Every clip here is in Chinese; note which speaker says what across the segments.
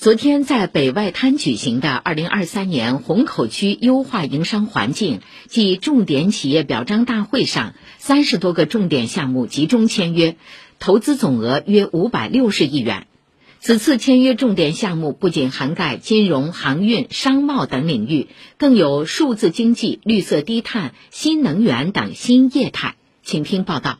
Speaker 1: 昨天在北外滩举行的二零二三年虹口区优化营商环境暨重点企业表彰大会上，三十多个重点项目集中签约，投资总额约五百六十亿元。此次签约重点项目不仅涵盖金融、航运、商贸等领域，更有数字经济、绿色低碳、新能源等新业态。请听报道。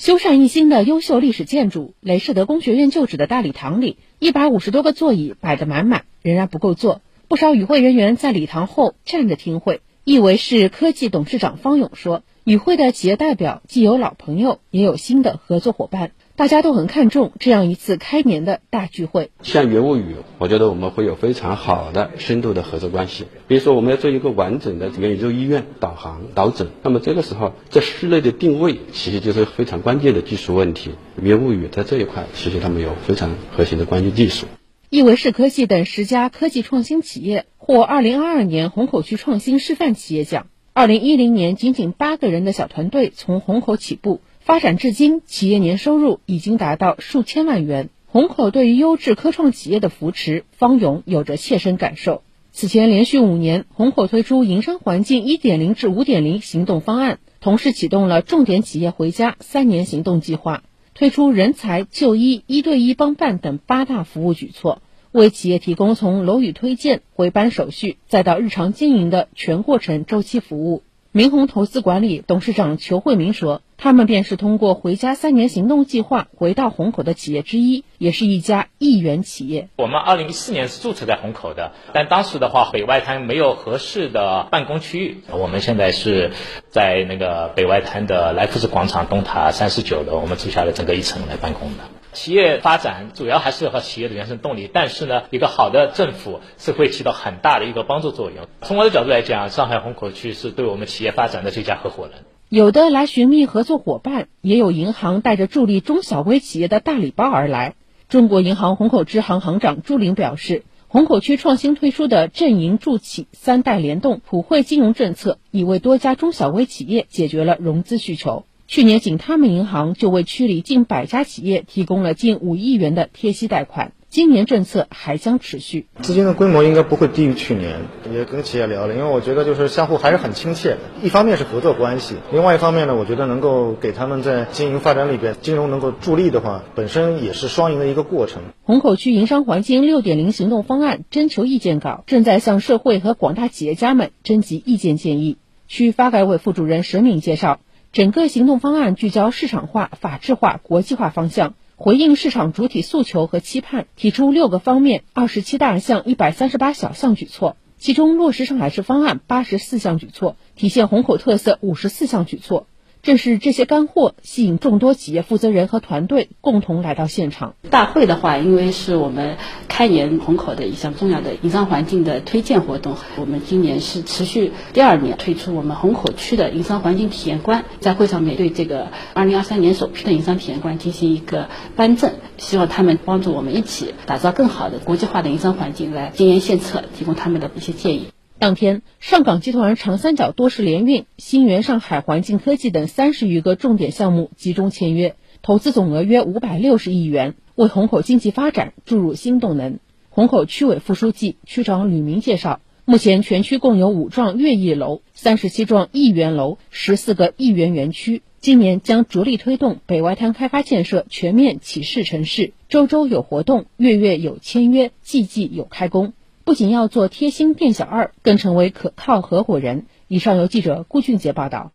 Speaker 2: 修缮一新的优秀历史建筑——雷士德工学院旧址的大礼堂里，一百五十多个座椅摆得满满，仍然不够坐。不少与会人员在礼堂后站着听会。易维视科技董事长方勇说：“与会的企业代表既有老朋友，也有新的合作伙伴。”大家都很看重这样一次开年的大聚会。
Speaker 3: 像云雾语，我觉得我们会有非常好的深度的合作关系。比如说，我们要做一个完整的元宇宙医院导航导诊，那么这个时候在室内的定位其实就是非常关键的技术问题。云雾语在这一块，其实他们有非常核心的关键技术。
Speaker 2: 易维视科技等十家科技创新企业获二零二二年虹口区创新示范企业奖。二零一零年，仅仅八个人的小团队从虹口起步。发展至今，企业年收入已经达到数千万元。虹口对于优质科创企业的扶持，方勇有着切身感受。此前连续五年，虹口推出营商环境一点零至五点零行动方案，同时启动了重点企业回家三年行动计划，推出人才、就医、一对一帮办等八大服务举措，为企业提供从楼宇推荐、回班手续再到日常经营的全过程周期服务。明宏投资管理董事长裘慧明说：“他们便是通过‘回家三年行动计划’回到虹口的企业之一，也是一家亿元企业。
Speaker 4: 我们二零一四年是注册在虹口的，但当时的话，北外滩没有合适的办公区域。我们现在是在那个北外滩的莱福士广场东塔三十九楼，我们租下了整个一层来办公的。”企业发展主要还是和企业的原生动力，但是呢，一个好的政府是会起到很大的一个帮助作用。从我的角度来讲，上海虹口区是对我们企业发展的最佳合伙人。
Speaker 2: 有的来寻觅合作伙伴，也有银行带着助力中小微企业的大礼包而来。中国银行虹口支行行长朱玲表示，虹口区创新推出的镇银助企三代联动普惠金融政策，已为多家中小微企业解决了融资需求。去年，仅他们银行就为区里近百家企业提供了近五亿元的贴息贷款。今年政策还将持续，
Speaker 5: 资金的规模应该不会低于去年。也跟企业聊了，因为我觉得就是相互还是很亲切的。一方面是合作关系，另外一方面呢，我觉得能够给他们在经营发展里边，金融能够助力的话，本身也是双赢的一个过程。
Speaker 2: 虹口区营商环境六点零行动方案征求意见稿正在向社会和广大企业家们征集意见建议。区发改委副主任沈敏介绍。整个行动方案聚焦市场化、法治化、国际化方向，回应市场主体诉求和期盼，提出六个方面、二十七大项、一百三十八小项举措，其中落实上海市方案八十四项举措，体现虹口特色五十四项举措。正是这些干货吸引众多企业负责人和团队共同来到现场。
Speaker 6: 大会的话，因为是我们开年虹口的一项重要的营商环境的推荐活动，我们今年是持续第二年推出我们虹口区的营商环境体验官，在会上面对这个二零二三年首批的营商体验官进行一个颁证，希望他们帮助我们一起打造更好的国际化的营商环境，来经验献策，提供他们的一些建议。
Speaker 2: 当天，上港集团长三角多式联运、新源上海环境科技等三十余个重点项目集中签约，投资总额约五百六十亿元，为虹口经济发展注入新动能。虹口区委副书记、区长吕明介绍，目前全区共有五幢悦亿楼、三十七幢亿元楼、十四个亿元园区，今年将着力推动北外滩开发建设全面启示城市，周周有活动，月月有签约，季季有开工。不仅要做贴心店小二，更成为可靠合伙人。以上由记者顾俊杰报道。